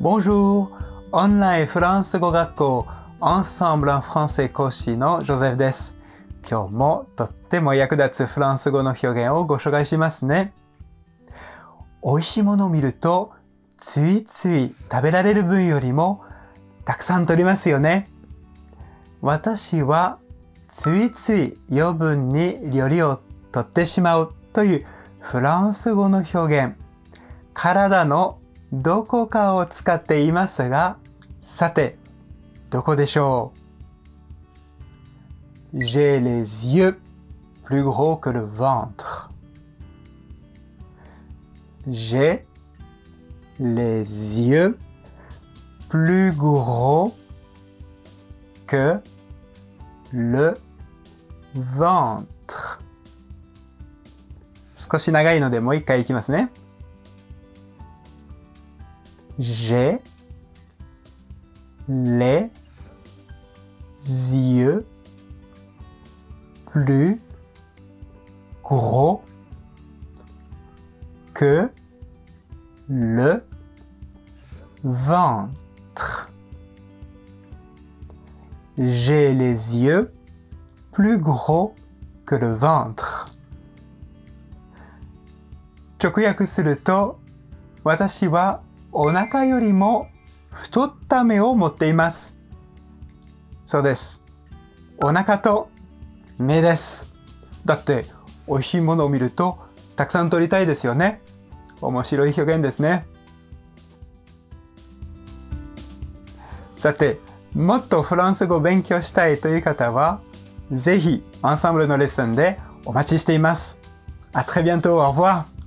Bonjour! オンラインフランス語学校 Ensemble en français 講師のジョゼフです。今日もとっても役立つフランス語の表現をご紹介しますね。美味しいものを見るとついつい食べられる分よりもたくさん取りますよね。私はついつい余分に料理を取ってしまうというフランス語の表現体のどこかを使っていますがさてどこでしょう J'ai les yeux plus gros que le ventre. J'ai les yeux plus gros que le ventre 少し長いのでもう一回いきますね J'ai les yeux plus gros que le ventre. J'ai les yeux plus gros que le ventre. 直訳すると、私は お腹よりも太った目を持っています。そうです。お腹と目です。だって、美味しいものを見ると、たくさん取りたいですよね。面白い表現ですね。さて、もっとフランス語を勉強したいという方は、ぜひ、アンサンブルのレッスンでお待ちしています。あ très bientôt, au revoir!